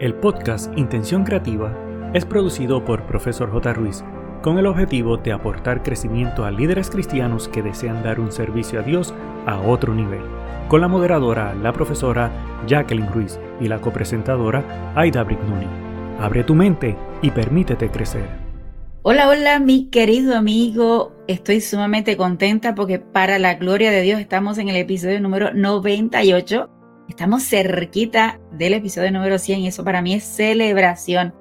El podcast Intención Creativa es producido por Profesor J. Ruiz con el objetivo de aportar crecimiento a líderes cristianos que desean dar un servicio a Dios a otro nivel, con la moderadora, la profesora Jacqueline Ruiz y la copresentadora Aida Brignoni. Abre tu mente y permítete crecer. Hola, hola, mi querido amigo. Estoy sumamente contenta porque para la gloria de Dios estamos en el episodio número 98 Estamos cerquita del episodio número 100 y eso para mí es celebración.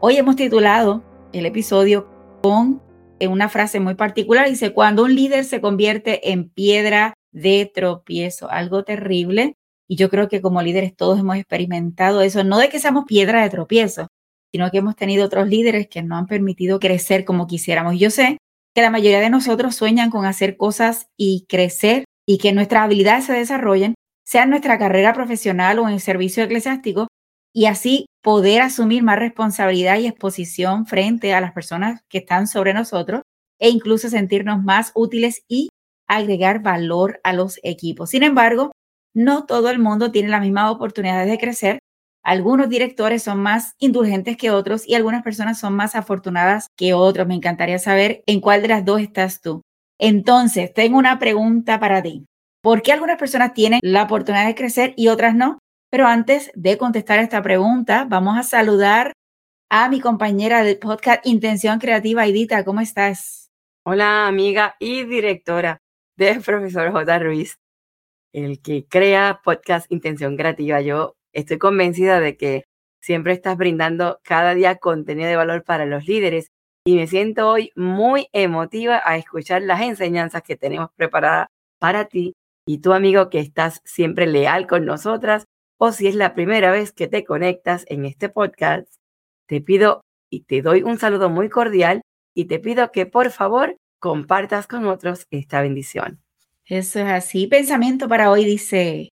Hoy hemos titulado el episodio con una frase muy particular. Dice, cuando un líder se convierte en piedra de tropiezo, algo terrible. Y yo creo que como líderes todos hemos experimentado eso, no de que seamos piedra de tropiezo, sino que hemos tenido otros líderes que no han permitido crecer como quisiéramos. Yo sé que la mayoría de nosotros sueñan con hacer cosas y crecer y que nuestras habilidades se desarrollen, sea nuestra carrera profesional o en servicio eclesiástico, y así poder asumir más responsabilidad y exposición frente a las personas que están sobre nosotros e incluso sentirnos más útiles y agregar valor a los equipos. Sin embargo, no todo el mundo tiene las mismas oportunidades de crecer. Algunos directores son más indulgentes que otros y algunas personas son más afortunadas que otros. Me encantaría saber en cuál de las dos estás tú. Entonces, tengo una pregunta para ti. ¿Por qué algunas personas tienen la oportunidad de crecer y otras no? Pero antes de contestar esta pregunta, vamos a saludar a mi compañera del podcast Intención Creativa, Edita. ¿Cómo estás? Hola, amiga y directora del profesor J. Ruiz, el que crea podcast Intención Creativa. Yo estoy convencida de que siempre estás brindando cada día contenido de valor para los líderes y me siento hoy muy emotiva a escuchar las enseñanzas que tenemos preparadas para ti y tu amigo que estás siempre leal con nosotras, o si es la primera vez que te conectas en este podcast, te pido y te doy un saludo muy cordial y te pido que por favor compartas con otros esta bendición. Eso es así. Pensamiento para hoy dice,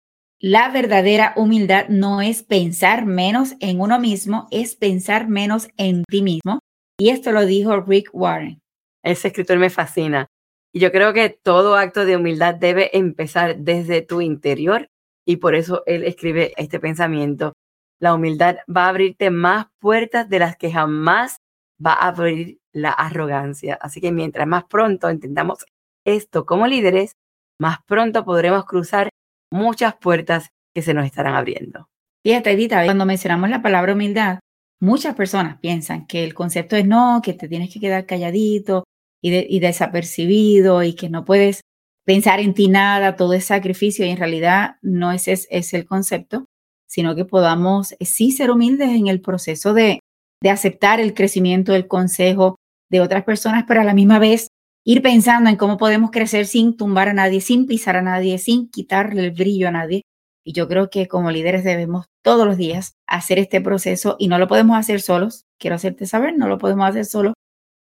la verdadera humildad no es pensar menos en uno mismo, es pensar menos en ti mismo. Y esto lo dijo Rick Warren. Ese escritor me fascina. Y yo creo que todo acto de humildad debe empezar desde tu interior y por eso él escribe este pensamiento. La humildad va a abrirte más puertas de las que jamás va a abrir la arrogancia. Así que mientras más pronto entendamos esto como líderes, más pronto podremos cruzar muchas puertas que se nos estarán abriendo. Fíjate, Edita, cuando mencionamos la palabra humildad, muchas personas piensan que el concepto es no, que te tienes que quedar calladito, y, desapercibido y que no puedes pensar en ti nada, todo es sacrificio y en realidad no ese es, el concepto, sino que podamos eh, sí ser humildes en el proceso de, de aceptar el crecimiento, el consejo de otras personas, pero a la misma vez ir pensando en cómo podemos crecer sin tumbar a nadie, sin pisar a nadie, sin quitarle el brillo a nadie. Y yo creo que como líderes debemos todos los días hacer este proceso y no lo podemos hacer solos. Quiero hacerte saber, no lo podemos hacer solos.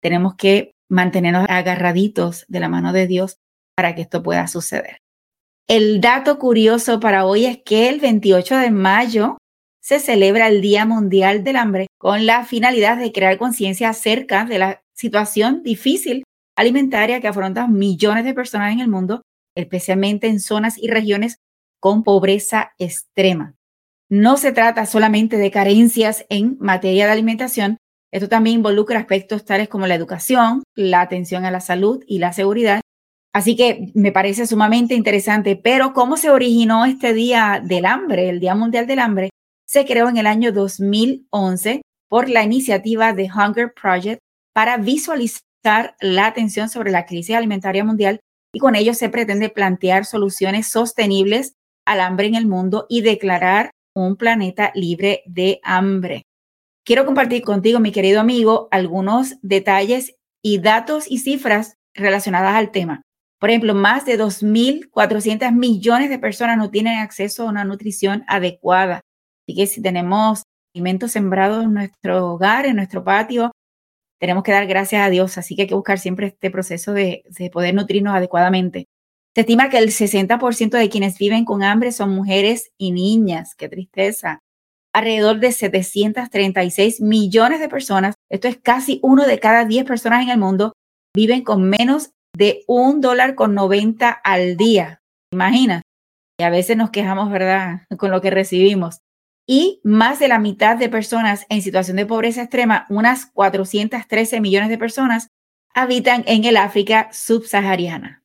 Tenemos que mantenernos agarraditos de la mano de Dios para que esto pueda suceder. El dato curioso para hoy es que el 28 de mayo se celebra el Día Mundial del Hambre con la finalidad de crear conciencia acerca de la situación difícil alimentaria que afrontan millones de personas en el mundo, especialmente en zonas y regiones con pobreza extrema. No se trata solamente de carencias en materia de alimentación, esto también involucra aspectos tales como la educación, la atención a la salud y la seguridad. Así que me parece sumamente interesante, pero ¿cómo se originó este Día del Hambre, el Día Mundial del Hambre? Se creó en el año 2011 por la iniciativa de Hunger Project para visualizar la atención sobre la crisis alimentaria mundial y con ello se pretende plantear soluciones sostenibles al hambre en el mundo y declarar un planeta libre de hambre. Quiero compartir contigo, mi querido amigo, algunos detalles y datos y cifras relacionadas al tema. Por ejemplo, más de 2.400 millones de personas no tienen acceso a una nutrición adecuada. Así que si tenemos alimentos sembrados en nuestro hogar, en nuestro patio, tenemos que dar gracias a Dios. Así que hay que buscar siempre este proceso de, de poder nutrirnos adecuadamente. Se estima que el 60% de quienes viven con hambre son mujeres y niñas. Qué tristeza alrededor de 736 millones de personas, esto es casi uno de cada 10 personas en el mundo, viven con menos de un dólar con 90 al día. Imagina. Y a veces nos quejamos, ¿verdad?, con lo que recibimos. y más de la mitad de personas en situación de pobreza extrema, unas 413 millones de personas, habitan en el África subsahariana.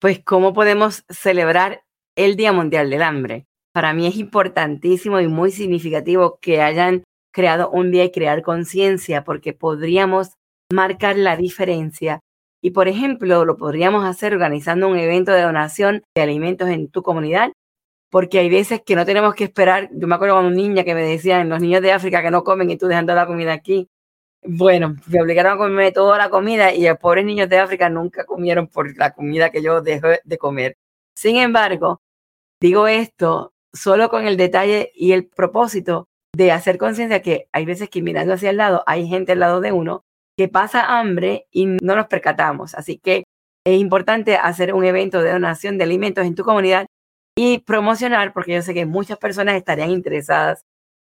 Pues, ¿cómo podemos celebrar el Día Mundial del Hambre? Para mí es importantísimo y muy significativo que hayan creado un día y crear conciencia, porque podríamos marcar la diferencia. Y, por ejemplo, lo podríamos hacer organizando un evento de donación de alimentos en tu comunidad, porque hay veces que no tenemos que esperar. Yo me acuerdo cuando niña que me decían, los niños de África que no comen y tú dejando la comida aquí. Bueno, me obligaron a comerme toda la comida y los pobres niños de África nunca comieron por la comida que yo dejé de comer. Sin embargo, digo esto solo con el detalle y el propósito de hacer conciencia que hay veces que mirando hacia el lado hay gente al lado de uno que pasa hambre y no nos percatamos. Así que es importante hacer un evento de donación de alimentos en tu comunidad y promocionar, porque yo sé que muchas personas estarían interesadas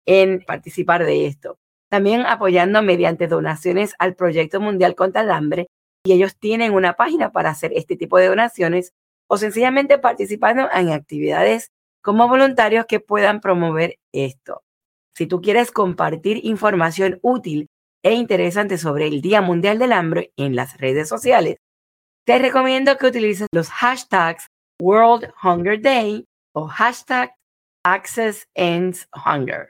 en participar de esto. También apoyando mediante donaciones al Proyecto Mundial contra el Hambre y ellos tienen una página para hacer este tipo de donaciones o sencillamente participando en actividades como voluntarios que puedan promover esto. Si tú quieres compartir información útil e interesante sobre el Día Mundial del Hambre en las redes sociales, te recomiendo que utilices los hashtags World Hunger Day o hashtag Access Ends Hunger.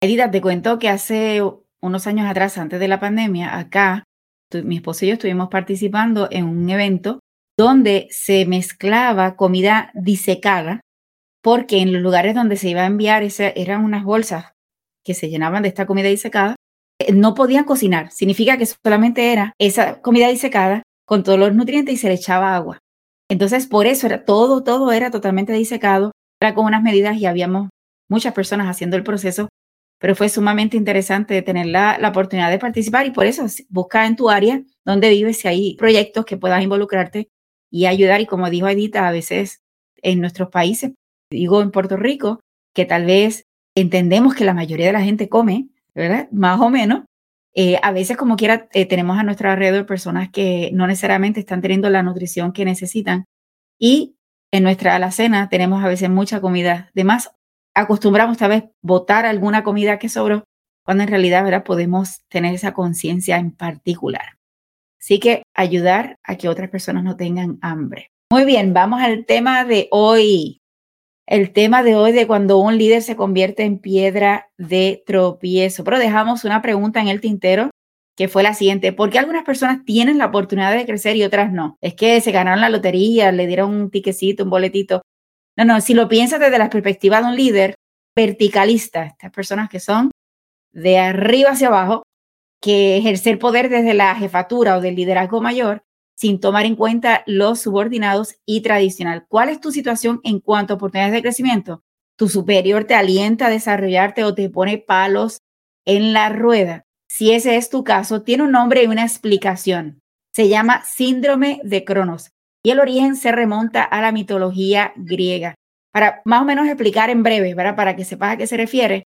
Edita, te cuento que hace unos años atrás, antes de la pandemia, acá, mi esposo y yo estuvimos participando en un evento donde se mezclaba comida disecada, porque en los lugares donde se iba a enviar ese, eran unas bolsas que se llenaban de esta comida disecada, eh, no podían cocinar. Significa que solamente era esa comida disecada con todos los nutrientes y se le echaba agua. Entonces, por eso era todo, todo era totalmente disecado, era con unas medidas y habíamos muchas personas haciendo el proceso, pero fue sumamente interesante tener la, la oportunidad de participar y por eso busca en tu área donde vives si hay proyectos que puedas involucrarte y ayudar. Y como dijo Edita, a veces en nuestros países, digo en Puerto Rico, que tal vez entendemos que la mayoría de la gente come, ¿verdad? Más o menos. Eh, a veces, como quiera, eh, tenemos a nuestro alrededor personas que no necesariamente están teniendo la nutrición que necesitan. Y en nuestra alacena tenemos a veces mucha comida de más. Acostumbramos tal vez botar alguna comida que sobró, cuando en realidad ¿verdad? podemos tener esa conciencia en particular. Así que ayudar a que otras personas no tengan hambre. Muy bien, vamos al tema de hoy el tema de hoy de cuando un líder se convierte en piedra de tropiezo. Pero dejamos una pregunta en el tintero que fue la siguiente. ¿Por qué algunas personas tienen la oportunidad de crecer y otras no? Es que se ganaron la lotería, le dieron un tiquecito, un boletito. No, no, si lo piensas desde la perspectiva de un líder verticalista, estas personas que son de arriba hacia abajo, que ejercer poder desde la jefatura o del liderazgo mayor, sin tomar en cuenta los subordinados y tradicional. ¿Cuál es tu situación en cuanto a oportunidades de crecimiento? ¿Tu superior te alienta a desarrollarte o te pone palos en la rueda? Si ese es tu caso, tiene un nombre y una explicación. Se llama síndrome de Cronos y el origen se remonta a la mitología griega. Para más o menos explicar en breve, para que sepas a qué se refiere,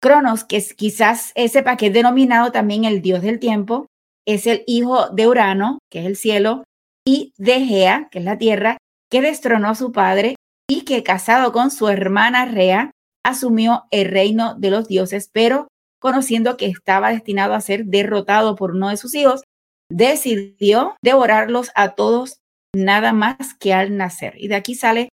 Cronos, que es quizás ese que es denominado también el dios del tiempo, es el hijo de Urano, que es el cielo, y de Gea, que es la tierra, que destronó a su padre y que casado con su hermana Rea, asumió el reino de los dioses, pero conociendo que estaba destinado a ser derrotado por uno de sus hijos, decidió devorarlos a todos nada más que al nacer. Y de aquí sale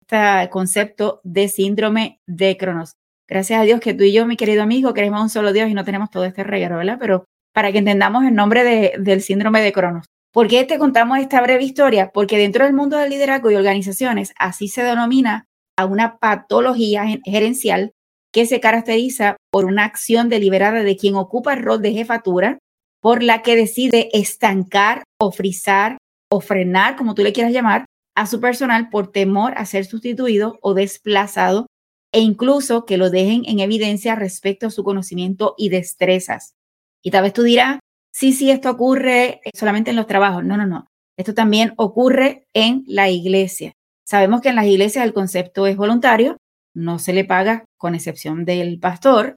este concepto de síndrome de Cronos. Gracias a Dios que tú y yo, mi querido amigo, queremos un solo Dios y no tenemos todo este regalo, ¿verdad? Pero para que entendamos el nombre del síndrome de Cronos. ¿Por qué te contamos esta breve historia? Porque dentro del mundo del liderazgo y organizaciones, así se denomina a una patología gerencial que se caracteriza por una acción deliberada de quien ocupa el rol de jefatura, por la que decide estancar o frizar o frenar, como tú le quieras llamar, a su personal por temor a ser sustituido o desplazado e incluso que lo dejen en evidencia respecto a su conocimiento y destrezas. Y tal vez tú dirás, sí, sí, esto ocurre solamente en los trabajos. No, no, no. Esto también ocurre en la iglesia. Sabemos que en las iglesias el concepto es voluntario, no se le paga con excepción del pastor,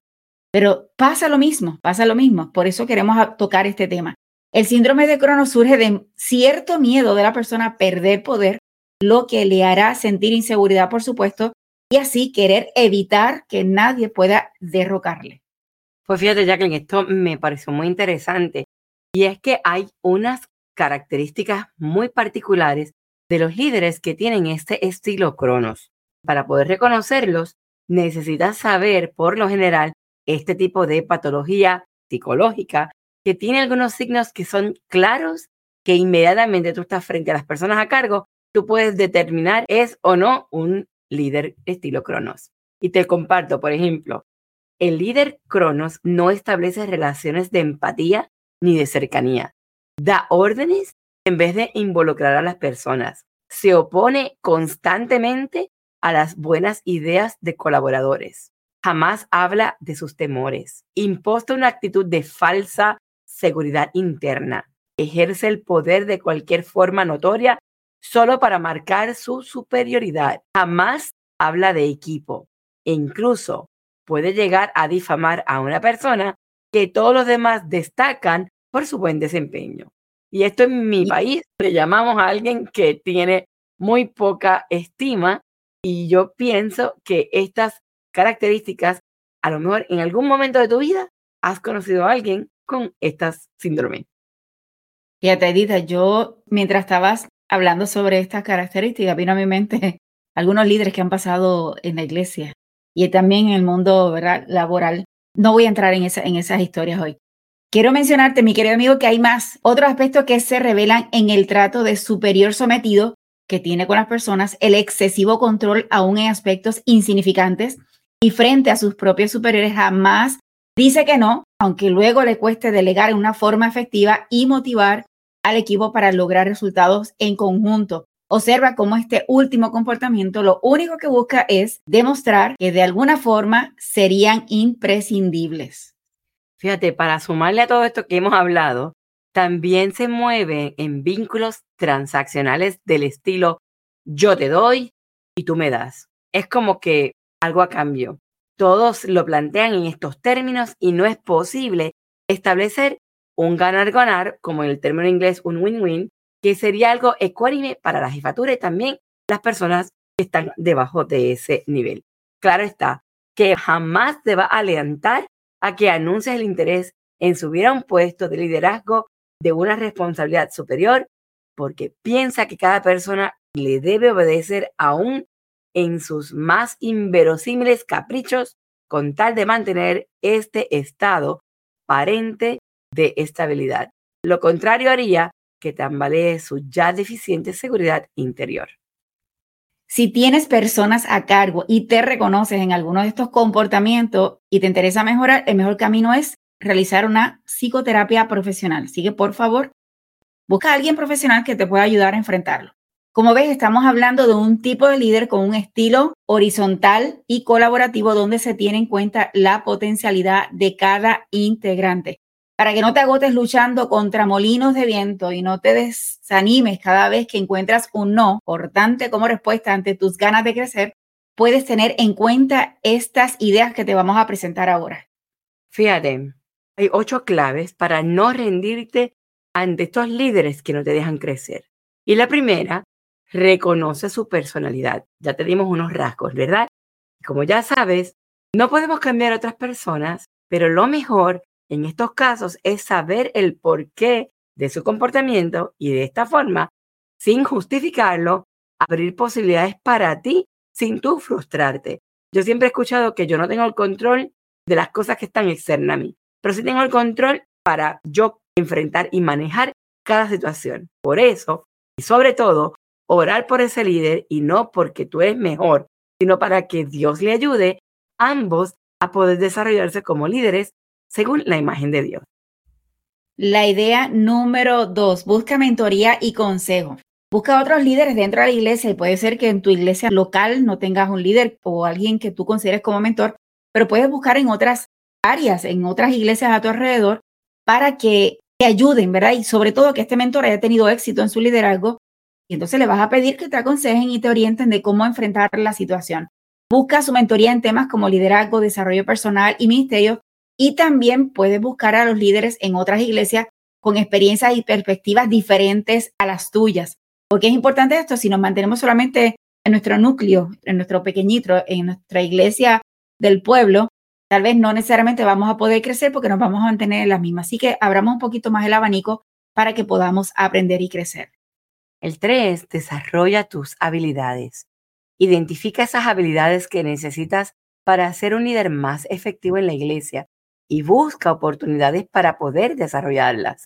pero pasa lo mismo, pasa lo mismo. Por eso queremos tocar este tema. El síndrome de Crono surge de cierto miedo de la persona a perder poder, lo que le hará sentir inseguridad, por supuesto, y así querer evitar que nadie pueda derrocarle. Pues fíjate, Jacqueline, esto me pareció muy interesante y es que hay unas características muy particulares de los líderes que tienen este estilo Cronos. Para poder reconocerlos, necesitas saber, por lo general, este tipo de patología psicológica que tiene algunos signos que son claros, que inmediatamente tú estás frente a las personas a cargo, tú puedes determinar es o no un líder estilo Cronos. Y te comparto, por ejemplo, el líder Cronos no establece relaciones de empatía ni de cercanía. Da órdenes en vez de involucrar a las personas. Se opone constantemente a las buenas ideas de colaboradores. Jamás habla de sus temores. Imposta una actitud de falsa seguridad interna. Ejerce el poder de cualquier forma notoria solo para marcar su superioridad. Jamás habla de equipo e incluso puede llegar a difamar a una persona que todos los demás destacan por su buen desempeño. Y esto en mi país le llamamos a alguien que tiene muy poca estima y yo pienso que estas características, a lo mejor en algún momento de tu vida has conocido a alguien con estas síndromes. Fíjate, Edith, yo mientras estabas hablando sobre estas características, vino a mi mente algunos líderes que han pasado en la iglesia y también en el mundo laboral. No voy a entrar en, esa, en esas historias hoy. Quiero mencionarte, mi querido amigo, que hay más otros aspectos que se revelan en el trato de superior sometido que tiene con las personas, el excesivo control aún en aspectos insignificantes y frente a sus propios superiores jamás dice que no, aunque luego le cueste delegar en una forma efectiva y motivar al equipo para lograr resultados en conjunto. Observa cómo este último comportamiento lo único que busca es demostrar que de alguna forma serían imprescindibles. Fíjate, para sumarle a todo esto que hemos hablado, también se mueve en vínculos transaccionales del estilo yo te doy y tú me das. Es como que algo a cambio. Todos lo plantean en estos términos y no es posible establecer un ganar-ganar, como en el término inglés un win-win, que sería algo ecuánime para la jefatura y también las personas que están debajo de ese nivel. Claro está, que jamás te va a alentar a que anuncies el interés en subir a un puesto de liderazgo de una responsabilidad superior, porque piensa que cada persona le debe obedecer aún en sus más inverosímiles caprichos con tal de mantener este estado parente de estabilidad. Lo contrario haría que tambalee su ya deficiente seguridad interior. Si tienes personas a cargo y te reconoces en alguno de estos comportamientos y te interesa mejorar, el mejor camino es realizar una psicoterapia profesional. Así que, por favor, busca a alguien profesional que te pueda ayudar a enfrentarlo. Como ves, estamos hablando de un tipo de líder con un estilo horizontal y colaborativo donde se tiene en cuenta la potencialidad de cada integrante para que no te agotes luchando contra molinos de viento y no te desanimes cada vez que encuentras un no importante como respuesta ante tus ganas de crecer, puedes tener en cuenta estas ideas que te vamos a presentar ahora. Fíjate, hay ocho claves para no rendirte ante estos líderes que no te dejan crecer. Y la primera, reconoce su personalidad. Ya te dimos unos rasgos, ¿verdad? Como ya sabes, no podemos cambiar a otras personas, pero lo mejor en estos casos es saber el porqué de su comportamiento y de esta forma, sin justificarlo, abrir posibilidades para ti sin tú frustrarte. Yo siempre he escuchado que yo no tengo el control de las cosas que están externas a mí, pero sí tengo el control para yo enfrentar y manejar cada situación. Por eso, y sobre todo, orar por ese líder y no porque tú eres mejor, sino para que Dios le ayude ambos a poder desarrollarse como líderes según la imagen de Dios. La idea número dos, busca mentoría y consejo. Busca otros líderes dentro de la iglesia y puede ser que en tu iglesia local no tengas un líder o alguien que tú consideres como mentor, pero puedes buscar en otras áreas, en otras iglesias a tu alrededor para que te ayuden, ¿verdad? Y sobre todo que este mentor haya tenido éxito en su liderazgo y entonces le vas a pedir que te aconsejen y te orienten de cómo enfrentar la situación. Busca su mentoría en temas como liderazgo, desarrollo personal y ministerio y también puedes buscar a los líderes en otras iglesias con experiencias y perspectivas diferentes a las tuyas. Porque es importante esto, si nos mantenemos solamente en nuestro núcleo, en nuestro pequeñito, en nuestra iglesia del pueblo, tal vez no necesariamente vamos a poder crecer porque nos vamos a mantener en las mismas. Así que abramos un poquito más el abanico para que podamos aprender y crecer. El 3, desarrolla tus habilidades. Identifica esas habilidades que necesitas para ser un líder más efectivo en la iglesia y busca oportunidades para poder desarrollarlas.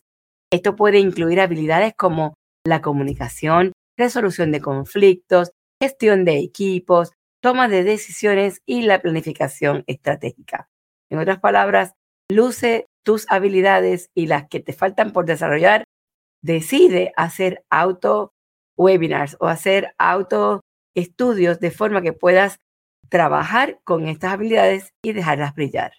Esto puede incluir habilidades como la comunicación, resolución de conflictos, gestión de equipos, toma de decisiones y la planificación estratégica. En otras palabras, luce tus habilidades y las que te faltan por desarrollar, decide hacer auto webinars o hacer auto estudios de forma que puedas trabajar con estas habilidades y dejarlas brillar.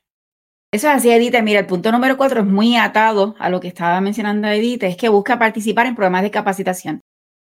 Eso es así, Edith. Mira, el punto número cuatro es muy atado a lo que estaba mencionando Edith, es que busca participar en programas de capacitación.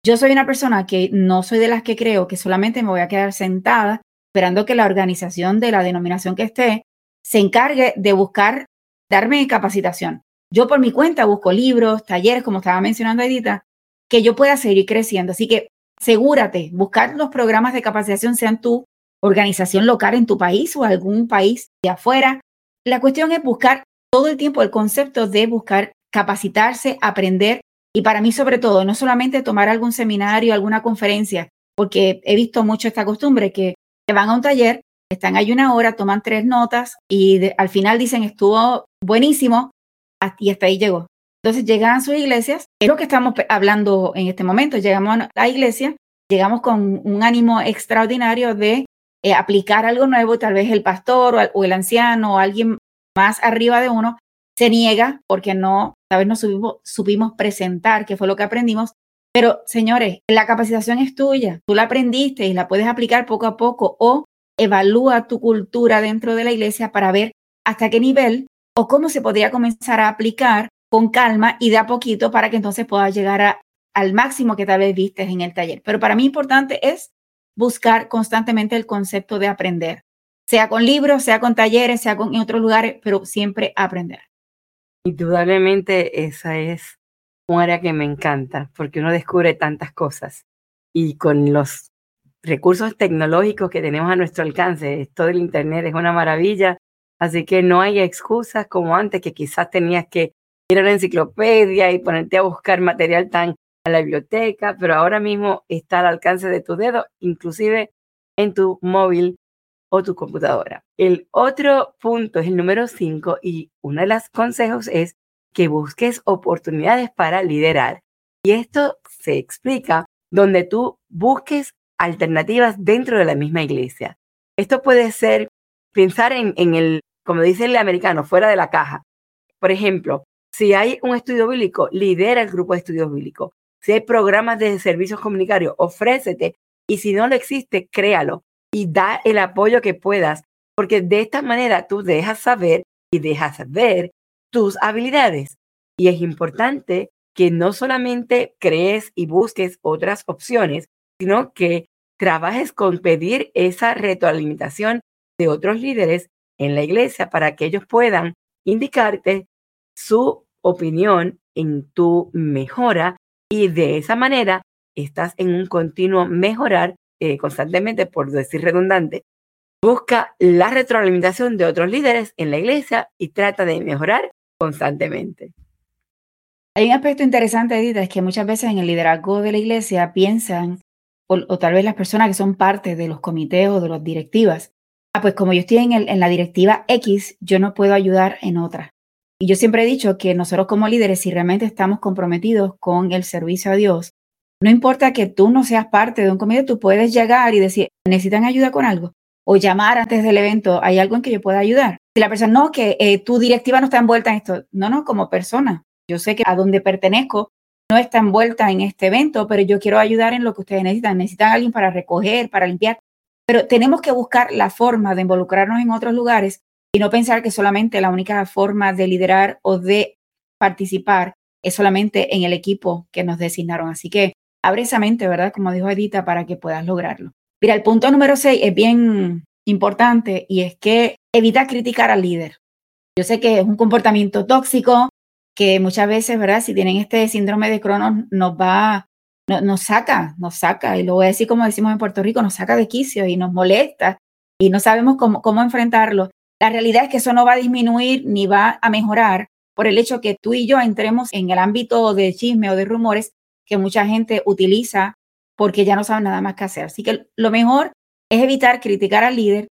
Yo soy una persona que no soy de las que creo que solamente me voy a quedar sentada esperando que la organización de la denominación que esté se encargue de buscar darme capacitación. Yo por mi cuenta busco libros, talleres, como estaba mencionando Edita, que yo pueda seguir creciendo. Así que asegúrate, buscar los programas de capacitación, sean tu organización local en tu país o algún país de afuera. La cuestión es buscar todo el tiempo el concepto de buscar capacitarse, aprender y para mí sobre todo, no solamente tomar algún seminario, alguna conferencia, porque he visto mucho esta costumbre que van a un taller, están ahí una hora, toman tres notas y al final dicen estuvo buenísimo y hasta ahí llegó. Entonces llegan a sus iglesias, es lo que estamos hablando en este momento, llegamos a la iglesia, llegamos con un ánimo extraordinario de eh, aplicar algo nuevo, tal vez el pastor o, o, el anciano o alguien más arriba de uno se niega porque no, tal vez no supimos, presentar, que fue lo que aprendimos. Pero señores, la capacitación es tuya, tú la aprendiste y la puedes aplicar poco a poco o evalúa tu cultura dentro de la iglesia para ver hasta qué nivel o cómo se podría comenzar a aplicar con calma y de a poquito para que entonces puedas llegar al máximo que tal vez vistes en el taller. Pero para mí importante es buscar constantemente el concepto de aprender, sea con libros, sea con talleres, sea con en otros lugares, pero siempre aprender. Indudablemente esa es un área que me encanta porque uno descubre tantas cosas y con los recursos tecnológicos que tenemos a nuestro alcance, todo el Internet es una maravilla, así que no hay excusas como antes que quizás tenías que ir a la enciclopedia y ponerte a buscar material tan a la biblioteca, pero ahora mismo está al alcance de tu dedo, inclusive en tu móvil o tu computadora. El otro punto es el número 5 y uno de los consejos es que busques oportunidades para liderar. Y esto se explica donde tú busques alternativas dentro de la misma iglesia. Esto puede ser pensar en, el, como dice el americano, fuera de la caja. Por ejemplo, si hay un estudio bíblico, lidera el grupo de estudios bíblicos. Si hay programas de servicios comunitarios, ofrécete. Y si no lo existe, créalo y da el apoyo que puedas, porque de esta manera tú dejas saber y dejas ver tus habilidades. Y es importante que no solamente crees y busques otras opciones, sino que trabajes con pedir esa retroalimentación de otros líderes en la iglesia para que ellos puedan indicarte su opinión en tu mejora y de esa manera estás en un continuo mejorar eh, constantemente, por decir redundante. Busca la retroalimentación de otros líderes en la iglesia y trata de mejorar constantemente. Hay un aspecto interesante, Edita, es que muchas veces en el liderazgo de la iglesia piensan, o, tal vez las personas que son parte de los comités o de las directivas, ah, pues como yo estoy en, en la directiva X, yo no puedo ayudar en otra. Y yo siempre he dicho que nosotros como líderes, si realmente estamos comprometidos con el servicio a Dios, no importa que tú no seas parte de un comité, tú puedes llegar y decir, ¿necesitan ayuda con algo? O llamar antes del evento, ¿hay algo en que yo pueda ayudar? Si la persona, no, que eh, tu directiva no está envuelta en esto. No, no, como persona. Yo sé que a donde pertenezco no está envuelta en este evento, pero yo quiero ayudar en lo que ustedes necesitan. Necesitan alguien para recoger, para limpiar. Pero tenemos que buscar la forma de involucrarnos en otros lugares y no pensar que solamente la única forma de liderar o de participar es solamente en el equipo que nos designaron. Así que abre esa mente, ¿verdad? Como dijo Edita, para que puedas lograrlo. Mira, el punto número seis es bien importante y es que evita criticar al líder. Yo sé que es un comportamiento tóxico que muchas veces, ¿verdad? Si tienen este síndrome de Cronos, nos va nos saca, nos saca, y lo voy a decir como decimos en Puerto Rico, nos saca de quicio y nos molesta y no sabemos cómo, cómo enfrentarlo. La realidad es que eso no va a disminuir ni va a mejorar por el hecho que tú y yo entremos en el ámbito de chisme o de rumores que mucha gente utiliza porque ya no saben nada más que hacer. Así que lo mejor es evitar criticar al líder,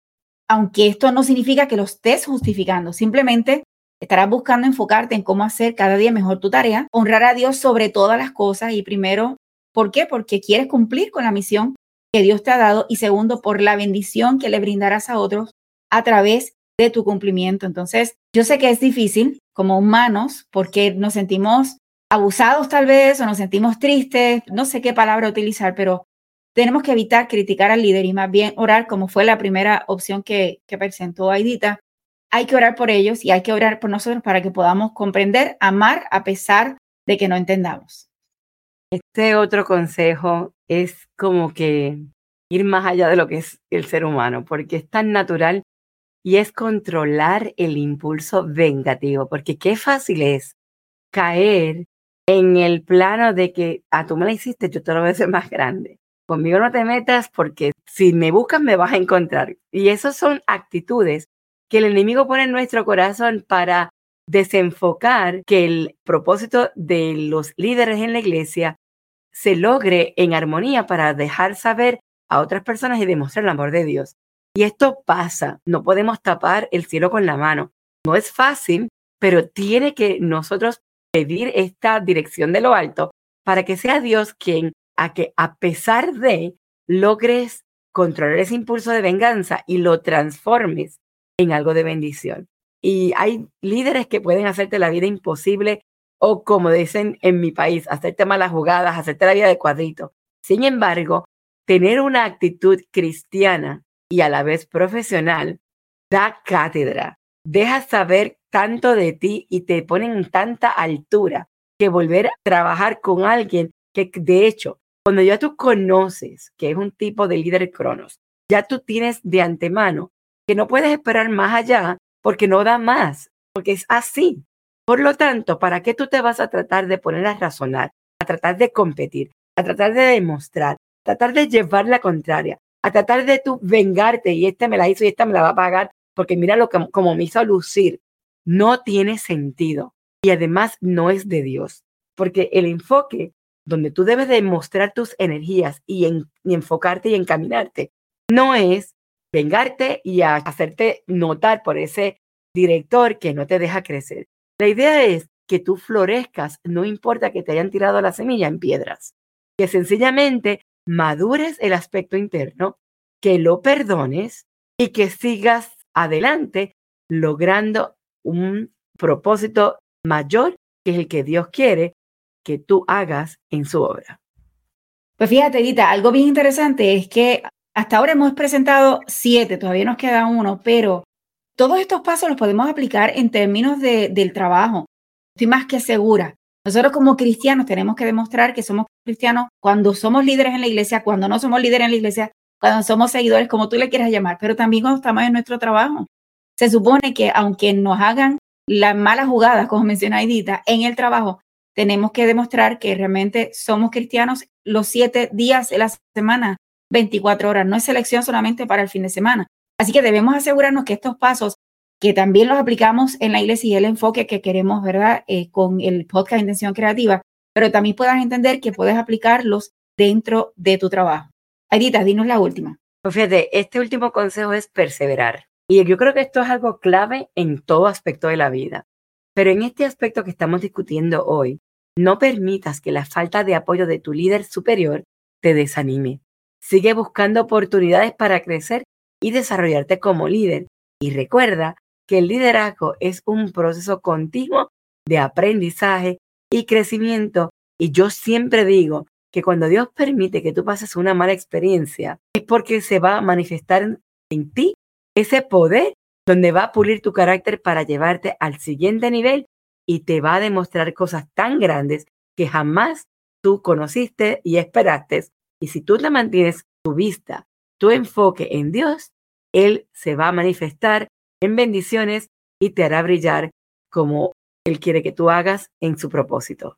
aunque esto no significa que lo estés justificando, simplemente estarás buscando enfocarte en cómo hacer cada día mejor tu tarea, honrar a Dios sobre todas las cosas y primero, ¿por qué? Porque quieres cumplir con la misión que Dios te ha dado y segundo, por la bendición que le brindarás a otros a través de tu cumplimiento. Entonces, yo sé que es difícil como humanos porque nos sentimos abusados tal vez o nos sentimos tristes, no sé qué palabra utilizar, pero tenemos que evitar criticar al líder y más bien orar como fue la primera opción que, que presentó Aidita. Hay que orar por ellos y hay que orar por nosotros para que podamos comprender, amar a pesar de que no entendamos. Este otro consejo es como que ir más allá de lo que es el ser humano, porque es tan natural y es controlar el impulso vengativo, porque qué fácil es caer en el plano de que, a ah, tú me la hiciste, yo te lo voy más grande. Conmigo no te metas porque si me buscas me vas a encontrar. Y esas son actitudes que el enemigo pone en nuestro corazón para desenfocar que el propósito de los líderes en la iglesia se logre en armonía para dejar saber a otras personas y demostrar el amor de Dios. Y esto pasa, no podemos tapar el cielo con la mano. No es fácil, pero tiene que nosotros pedir esta dirección de lo alto para que sea Dios quien, a que a pesar de, logres controlar ese impulso de venganza y lo transformes en algo de bendición. Y hay líderes que pueden hacerte la vida imposible o como dicen en mi país, hacerte malas jugadas, hacerte la vida de cuadrito. Sin embargo, tener una actitud cristiana y a la vez profesional da cátedra, deja saber tanto de ti y te ponen en tanta altura que volver a trabajar con alguien que de hecho, cuando ya tú conoces que es un tipo de líder cronos, ya tú tienes de antemano que no puedes esperar más allá porque no da más, porque es así. Por lo tanto, ¿para qué tú te vas a tratar de poner a razonar, a tratar de competir, a tratar de demostrar, a tratar de llevar la contraria, a tratar de tú vengarte y este me la hizo y esta me la va a pagar porque mira lo que como me hizo lucir? No tiene sentido y además no es de Dios, porque el enfoque donde tú debes demostrar tus energías y, y enfocarte y encaminarte no es vengarte y a hacerte notar por ese director que no te deja crecer. La idea es que tú florezcas, no importa que te hayan tirado la semilla en piedras, que sencillamente madures el aspecto interno, que lo perdones y que sigas adelante logrando un propósito mayor que es el que Dios quiere que tú hagas en su obra. Pues fíjate, Edita, algo bien interesante es que hasta ahora hemos presentado siete, todavía nos queda uno, pero todos estos pasos los podemos aplicar en términos de, del trabajo. Estoy más que segura. Nosotros como cristianos tenemos que demostrar que somos cristianos cuando somos líderes en la iglesia, cuando no somos líderes en la iglesia, cuando somos seguidores, como tú le quieras llamar, pero también cuando estamos en nuestro trabajo. Se supone que aunque nos hagan las malas jugadas, como menciona Edita, en el trabajo, tenemos que demostrar que realmente somos cristianos los siete días de la semana 24 horas, no es selección solamente para el fin de semana. Así que debemos asegurarnos que estos pasos, que también los aplicamos en la iglesia y el enfoque que queremos, ¿verdad? Eh, con el podcast Intención Creativa, pero también puedas entender que puedes aplicarlos dentro de tu trabajo. Aidita, dinos la última. Pues fíjate, este último consejo es perseverar. Y yo creo que esto es algo clave en todo aspecto de la vida. Pero en este aspecto que estamos discutiendo hoy, no permitas que la falta de apoyo de tu líder superior te desanime. Sigue buscando oportunidades para crecer y desarrollarte como líder. Y recuerda que el liderazgo es un proceso continuo de aprendizaje y crecimiento. Y yo siempre digo que cuando Dios permite que tú pases una mala experiencia, es porque se va a manifestar en, ti ese poder donde va a pulir tu carácter para llevarte al siguiente nivel y te va a demostrar cosas tan grandes que jamás tú conociste y esperaste y si tú le mantienes tu vista, tu enfoque en Dios, Él se va a manifestar en bendiciones y te hará brillar como Él quiere que tú hagas en su propósito.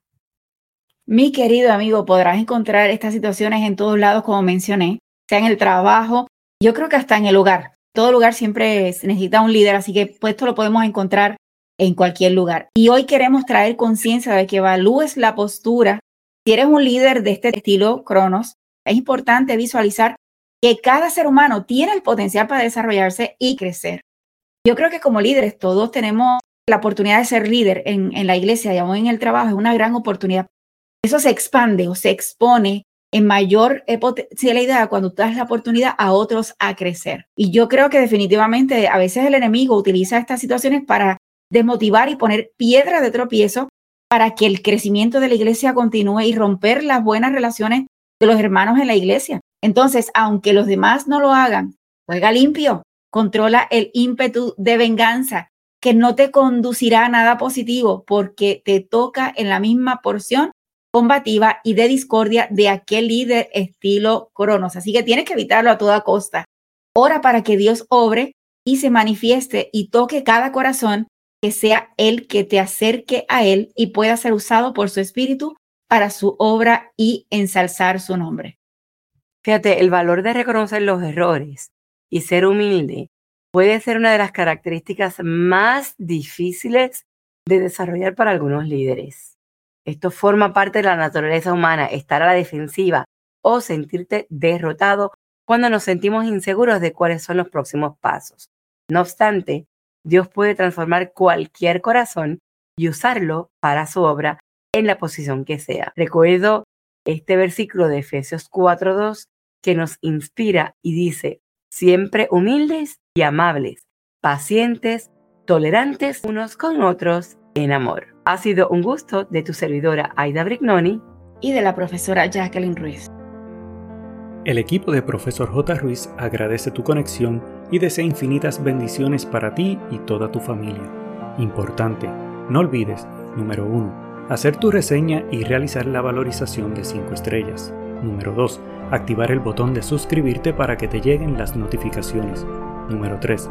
Mi querido amigo, podrás encontrar estas situaciones en todos lados, como mencioné, sea en el trabajo, yo creo que hasta en el hogar. Todo lugar siempre necesita un líder, así que pues, esto lo podemos encontrar en cualquier lugar. Y hoy queremos traer conciencia de que evalúes la postura. Si eres un líder de este estilo Cronos, es importante visualizar que cada ser humano tiene el potencial para desarrollarse y crecer. Yo creo que como líderes todos tenemos la oportunidad de ser líder en, en la iglesia y aún en el trabajo, es una gran oportunidad. Eso se expande o se expone en mayor potencialidad cuando tú das la oportunidad a otros a crecer. Y yo creo que definitivamente a veces el enemigo utiliza estas situaciones para desmotivar y poner piedra de tropiezo para que el crecimiento de la iglesia continúe y romper las buenas relaciones de los hermanos en la iglesia. Entonces, aunque los demás no lo hagan, juega limpio, controla el ímpetu de venganza, que no te conducirá a nada positivo porque te toca en la misma porción combativa y de discordia de aquel líder estilo Cronos. Así que tienes que evitarlo a toda costa. Ora para que Dios obre y se manifieste y toque cada corazón, que sea Él que te acerque a Él y pueda ser usado por su Espíritu para su obra y ensalzar su nombre. Fíjate, el valor de reconocer los errores y ser humilde puede ser una de las características más difíciles de desarrollar para algunos líderes. Esto forma parte de la naturaleza humana, estar a la defensiva o sentirte derrotado cuando nos sentimos inseguros de cuáles son los próximos pasos. No obstante, Dios puede transformar cualquier corazón y usarlo para su obra en la posición que sea. Recuerdo este versículo de Efesios 4.2 que nos inspira y dice, siempre humildes y amables, pacientes, tolerantes unos con otros en amor. Ha sido un gusto de tu servidora Aida Brignoni y de la profesora Jacqueline Ruiz. El equipo de Profesor J. Ruiz agradece tu conexión y desea infinitas bendiciones para ti y toda tu familia. Importante, no olvides, número 1, hacer tu reseña y realizar la valorización de 5 estrellas. Número 2, activar el botón de suscribirte para que te lleguen las notificaciones. Número 3.